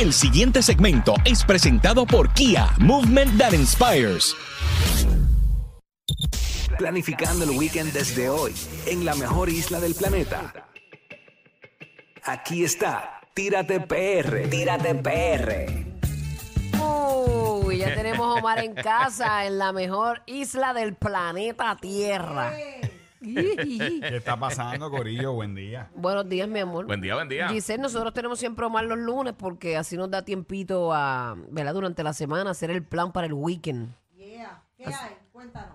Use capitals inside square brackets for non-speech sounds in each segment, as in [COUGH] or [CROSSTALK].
El siguiente segmento es presentado por Kia, Movement That Inspires. Planificando el weekend desde hoy, en la mejor isla del planeta. Aquí está, Tírate PR, Tírate PR. Uy, ya tenemos a Omar en casa, en la mejor isla del planeta Tierra. [LAUGHS] ¿Qué está pasando, Corillo? Buen día. Buenos días, mi amor. Buen día, buen día. Giselle, nosotros tenemos siempre Omar los lunes porque así nos da tiempito a, ¿verdad? Durante la semana hacer el plan para el weekend.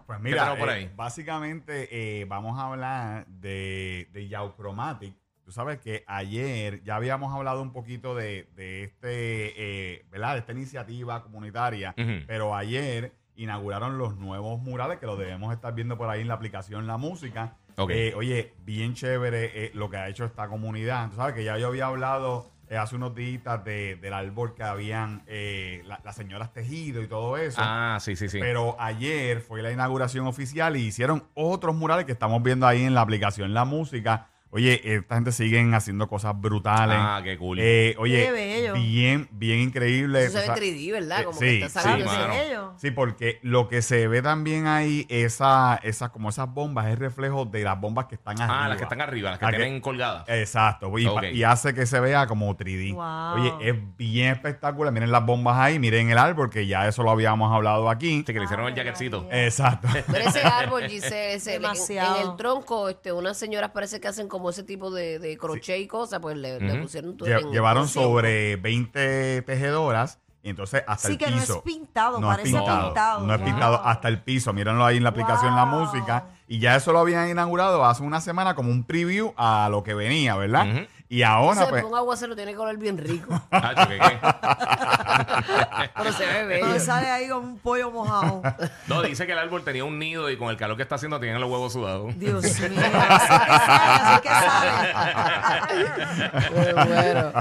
Pues ¿Qué mira, tenemos por eh, ahí? básicamente eh, vamos a hablar de, de Yauchromatic. Tú sabes que ayer ya habíamos hablado un poquito de, de este, eh, ¿verdad? De esta iniciativa comunitaria, pero ayer inauguraron los nuevos murales que los debemos estar viendo por ahí en la aplicación La Música. Eh, oye, bien chévere eh, lo que ha hecho esta comunidad. Tú sabes que ya yo había hablado eh, hace unos días de, del árbol que habían eh, la- las señoras tejido y todo eso. Ah, sí, sí, sí. Pero ayer fue la inauguración oficial y hicieron otros murales que estamos viendo ahí en la aplicación La Música. Oye, esta gente siguen haciendo cosas brutales. Ah, qué cool. Eh, oye, Qué bello. bien, bien increíble. Eso se ve 3D, ¿verdad? eh, Como sí, que está sí, saliendo. mano. bello. Sí, porque lo que se ve también ahí, esa, esas, como esas bombas, es reflejo de las bombas que están arriba. ah, las que están arriba, las que Ah, que- tienen colgadas. Exacto, y, hace que se vea como 3D. Wow. Oye, es bien espectacular. Miren las bombas ahí, miren el árbol, que ya eso lo habíamos hablado aquí. Sí, que le hicieron el jaquetcito. Exacto. Pero ese árbol, Giselle, ese, en, Demasiado. en el tronco, este, unas señoras parece que hacen como ese tipo de, de crochet y cosas, pues le, le Ujú. pusieron todo Lle- en- llevaron en- sobre 20 tejedoras y entonces hasta Sí, el que no piso. es pintado, No es parece pintado, pintado. No es Wow. pintado hasta el piso. Mírenlo ahí en la aplicación La Wow. Música. Y ya eso lo habían inaugurado hace una semana como un preview a lo que venía, ¿verdad? Ujú. Y ahora, Ese pues, un aguacero tiene color bien rico, [LAUGHS] Hacho, ¿qué, qué? [LAUGHS] pero se ve bello. Pero sale ahí como un pollo mojado. No, dice que el árbol tenía un nido y con el calor que está haciendo tienen los huevos sudados. Dios mío. Así que sale, así que sale. Qué bueno.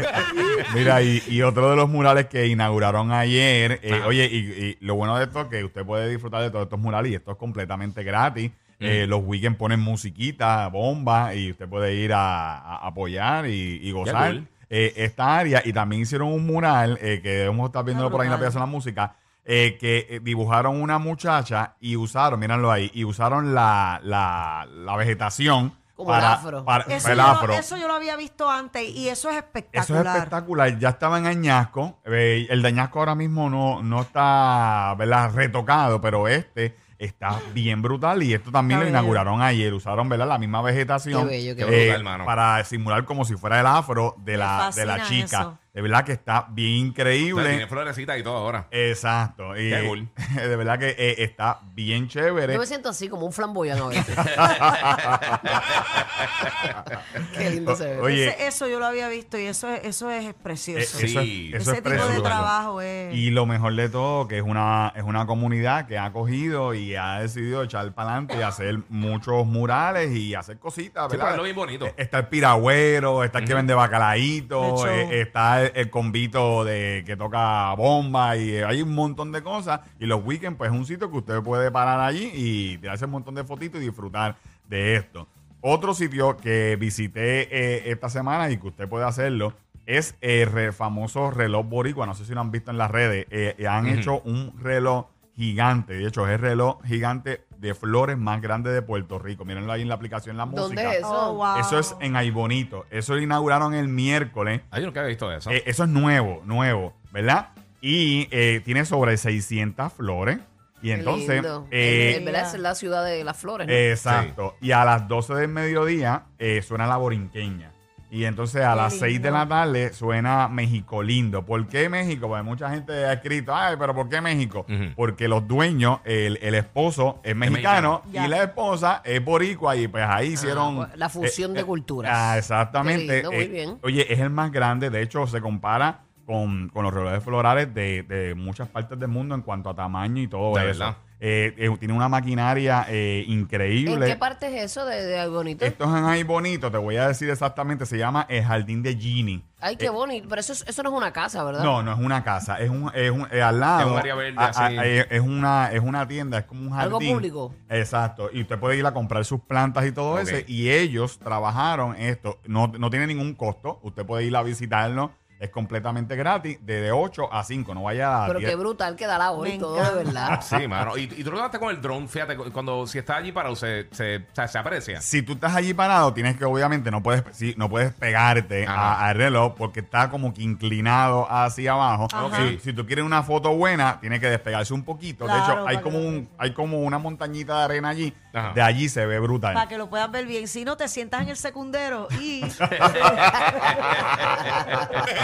Mira, y, y otro de los murales que inauguraron ayer, eh, Ajá. oye, y, y lo bueno de esto es que usted puede disfrutar de todos estos murales y esto es completamente gratis. Eh, los weekends ponen musiquita, bomba y usted puede ir a, a apoyar y, y gozar cool. eh, esta área. Y también hicieron un mural eh, que debemos estar viéndolo por ahí en la aplicación de la música. eh, que dibujaron una muchacha y usaron, mírenlo ahí, y usaron la, la, la vegetación Como el para, afro. para- Eso, para el yo, lo- afro. eso yo lo había visto antes y eso es Eso espectacular. es espectacular. Ya estaba en Añasco. Eh, el de Añasco ahora mismo no, no está ¿verdad? retocado, pero este está bien brutal. Y esto también Está lo bello. inauguraron ayer. Usaron ¿verdad? la misma vegetación Qué bello, qué eh, bello. Brutal, mano. para simular como si fuera el afro de Me la, de la fascina chica. eso. De verdad que está bien O sea, tiene increíble. florecitas y todo ahora. Exacto. Y, Qué cool. [LAUGHS] de verdad que eh, está bien chévere. Yo me siento así, como un a veces. [LAUGHS] Qué lindo se ve. Oye, Ese- eso yo lo había visto y eso es, eso es precioso. Eh, Sí. eso es, eso Ese es tipo de precioso. trabajo es... Y lo mejor de todo, que es una, es una comunidad que ha cogido y ha decidido echar para adelante y hacer muchos murales y hacer cositas, Sí, ¿verdad? ponerlo bien bonito. Eh, Está el piragüero, está el que vende bacalaíto, De hecho. eh, está el, el convito de que toca bomba y eh, hay un montón de cosas. Y los weekends, pues es un sitio que usted puede parar allí y tirarse un montón de fotitos y disfrutar de esto. Otro sitio que visité eh, esta semana y que usted puede hacerlo es el famoso reloj boricua. No sé si lo han visto en las redes. Eh, han hecho un reloj gigante. De hecho, es el reloj gigante de flores más grande de Puerto Rico. Mírenlo ahí en la aplicación La Música. ¿Dónde es eso? Oh, wow. Eso es en Aibonito. Eso lo inauguraron el miércoles. Ah, yo nunca había visto eso. Eh, eso es nuevo, nuevo, ¿verdad? Y eh, tiene sobre 600 flores. Y Qué entonces, lindo. eh, En- en verdad, esa es la ciudad de las flores. ¿no? exacto. Y a las 12 del mediodía eh, suena la borinqueña. Y entonces a las 6 de la tarde suena México lindo. ¿Por qué México? Porque mucha gente ha escrito, ay, pero ¿por qué México? Porque los dueños, el, el esposo es mexicano, mexicano. y Ya. la esposa es boricua y pues ahí hicieron... pues, la fusión de culturas. Ah, exactamente. Qué lindo, muy Eh, bien. Oye, es el más grande, de hecho se compara con, con los relojes florales de, de muchas partes del mundo en cuanto a tamaño y todo De eso. verdad. Eh, eh, tiene una maquinaria eh, ¿En increíble. qué parte es eso de, de algo bonito? Esto es en ahí bonito, te voy a decir exactamente, se llama el Jardín de Genie. Ay, qué bonito. Pero eso, es- eso no es una casa, ¿verdad? No, no es una casa, es un, es un eh, al lado. Es un área verde, a- así. a- eh, es una, es una tienda, es como un jardín. Algo público. Exacto. Y usted puede ir a comprar sus plantas y todo Ok. eso. Y ellos trabajaron esto. No, no tiene ningún costo. Usted puede ir a visitarlo. Es completamente gratis, de, de 8 a 5. No vaya a Pero 10. qué brutal que da la hora y Me todo, de encanta. verdad. [LAUGHS] Sí, mano. Y, y tú lo hablaste con el drone, fíjate, cu- cuando si está allí parado, se, se, se aprecia. Si tú estás allí parado, tienes que, obviamente, no puedes, sí, no puedes pegarte a- al reloj porque está como que inclinado hacia abajo. Ajá. Si, si tú quieres una foto buena, tienes que despegarse un poquito. de Claro, hecho, hay para como, que un, hay como una montañita de arena allí. Ajá. De allí se ve brutal. Para que lo puedas ver bien. Si no, te sientas en el secundero y. [LAUGHS] [LAUGHS]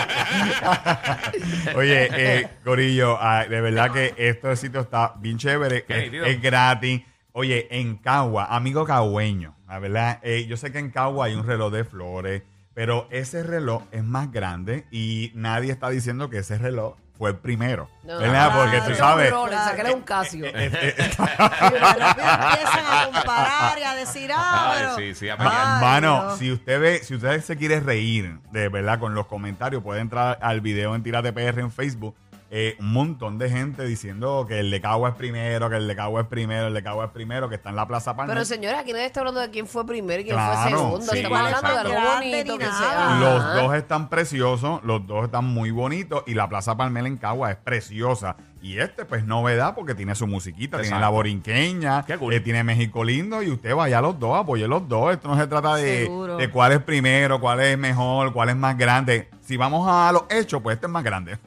[LAUGHS] Oye, eh, Corillo, ah, de verdad que este sitio está bien chévere. Qué Es, nítido. es gratis. Oye, en Cagua, amigo cagüeño, la verdad, eh, yo sé que en Cagua hay un reloj de flores, pero ese reloj es más grande y nadie está diciendo que ese reloj fue el primero. No, ¿Verdad? claro. Porque tú Es un sabes. Rolex, Claro. sácale un Casio. eh, eh, [LAUGHS] Y de repente empiezan a comparar y a decir, ah, Ay, pero- sí, sí, a pelear. Ay, Mano, Dios. si usted ve, si usted se quiere reír, de verdad, con los comentarios, puede entrar al video en Tírate PR en Facebook. Eh, un montón de gente diciendo que el de Cagua es primero, que el de Cagua es primero, el de Cagua es primero, que está en la Plaza Palma. Pero señora, aquí nadie está hablando de quién fue primero y quién Claro, fue segundo. sí, Estamos hablando de exacto. algo Grande bonito ni que sea. Los dos están preciosos, los dos están muy bonitos y la Plaza Palmela en Cagua es preciosa. Y este, pues, novedad porque tiene su musiquita, tiene Exacto. la borinqueña, Qué cool. eh, tiene México lindo y usted vaya a los dos, apoye los dos. Esto no se trata de, Seguro. de cuál es primero, cuál es mejor, cuál es más grande. Si vamos a los hechos, pues este es más grande.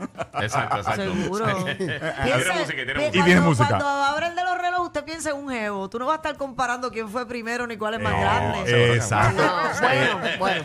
Exacto, exacto. Seguro. [LAUGHS] tiene [LAUGHS] Piensa- música, tiene pi- música. Y tiene cuando- música. Cuando abra el de los relojes, usted piensa en un jevo. Tú no vas a estar comparando quién fue primero ni cuál es más Eh, grande. Exacto. No, bueno, bueno.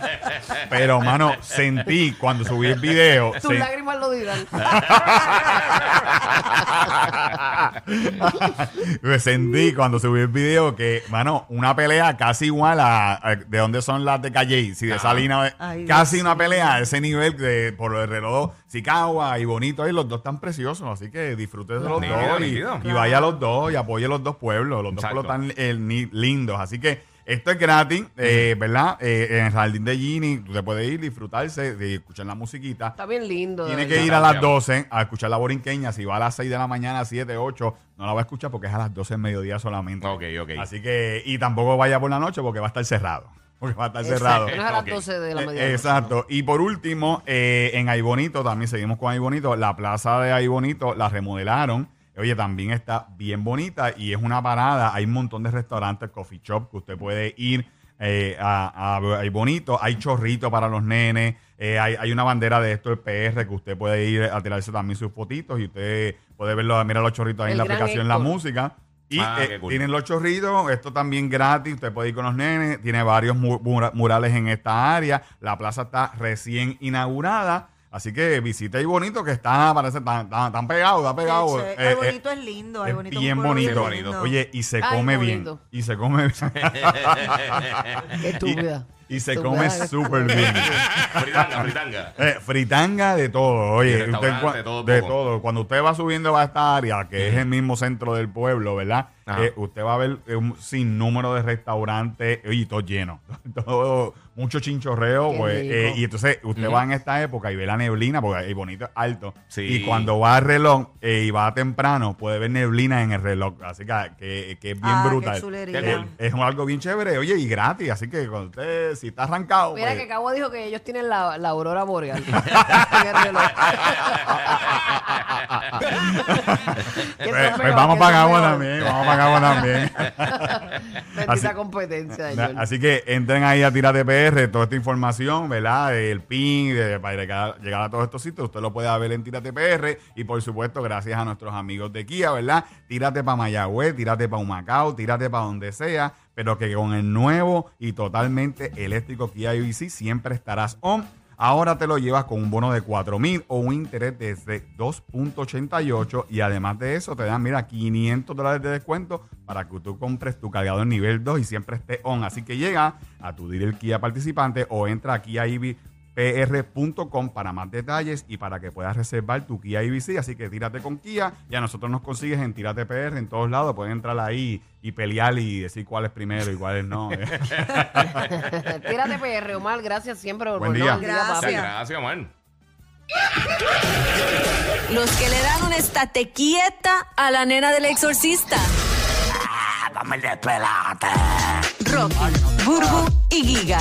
Pero, mano, sentí cuando subí el video. Tus lágrimas [LAUGHS] Me sentí cuando subí el video que, mano, una pelea casi igual a, a- de donde son las de Calle. Si de. Salina, Ay, casi Dios una pelea a ese nivel de por el reloj Sicagua y bonito ahí, los dos están preciosos, así que disfrute de los dos y, y vaya a los dos y apoye los dos pueblos, los dos pueblos tan eh, ni- lindos, así que esto es gratis, eh, ¿verdad? Eh, en el jardín de Gini, tú te puedes ir, disfrutarse, de escuchar la musiquita. Está bien lindo. Tiene que ir a las 12 a escuchar la borinqueña. Si va a las 6 de la mañana, 7, 8, no la va a escuchar porque es a las 12 del mediodía solamente. Ok, ok. Así que, y tampoco vaya por la noche porque va a estar cerrado. Porque va a estar Exacto, cerrado. No es a las Ok. 12 de la Eh, medianoche. Exacto. Y por último, eh, en Aybonito, también seguimos con Aybonito. La plaza de Aybonito la remodelaron. Oye, también está bien bonita y es una parada. Hay un montón de restaurantes, coffee shop que usted puede ir eh, a, a Aybonito. Hay chorritos para los nenes. Eh, hay, hay una bandera de esto, el PR, que usted puede ir a tirarse también sus fotitos y usted puede verlo, mira los chorritos ahí en la aplicación, la música. Y Ah, eh, cool. tienen los chorritos, esto también gratis, usted puede ir con los nenes, tiene varios mu- mura- murales en esta área, la plaza está recién inaugurada, así que visita y bonito que está, parece tan, tan, tan pegado, está pegado. Eh, eh, bonito es lindo. Es bonito bien bonito. lindo. Oye, y se Ay, come bien. bonito. Y se come bien. [LAUGHS] Qué estúpida. y se Estúpida. come súper bien. [LAUGHS] Fritanga, fritanga. Eh, fritanga de todo, oye, restaurante, cua- todo de todo. Cuando usted va subiendo a esta área, que es el mismo centro del pueblo, ¿verdad? Ajá. Eh, usted va a ver eh, un sinnúmero de restaurantes, oye, y todo lleno, [LAUGHS] todo, mucho chinchorreo, pues, eh, y entonces usted va en esta época y ve la neblina, porque ahí bonito es alto, Sí. y cuando va al reloj eh, y va temprano, puede ver neblina en el reloj, así que, que, que es bien Ah, brutal. es algo bien chévere, oye, y gratis, así que cuando usted, si está arrancado, Mira pues, que Cabo dijo que ellos tienen la, la aurora boreal. [LAUGHS] [LAUGHS] en el reloj. Que pues, pues vamos para mejor. también, vamos para [LAUGHS] También. Así- competencia. Así que entren ahí a Tírate PR, toda esta información, ¿verdad? El PIN, de- para llegar, llegar a todos estos sitios, usted lo puede ver en Tírate PR. Y por supuesto, gracias a nuestros amigos de Kia, ¿verdad? Tírate para Mayagüez, tírate para Humacao, tírate para donde sea, pero que con el nuevo y totalmente eléctrico Kia IBC siempre estarás on. Ahora te lo llevas con un bono de 4 mil o un interés desde 2.88 y además de eso te dan, mira, 500 dólares de descuento para que tú compres tu cargador nivel 2 y siempre esté on. Así que llega a tu dealer Kia participante o entra aquí a pr.com para más detalles y para que puedas reservar tu Kia IBC. Así que tírate con Kia y a nosotros nos consigues en Tírate PR en todos lados. Pueden entrar ahí y pelear y decir cuál es primero y cuál es no. [LAUGHS] Tírate PR, Omar. Gracias siempre por Buen día. Gracias. Gracias, man. Los que le dan un estate quieta a la nena del exorcista. Rocky, Burbu y Giga.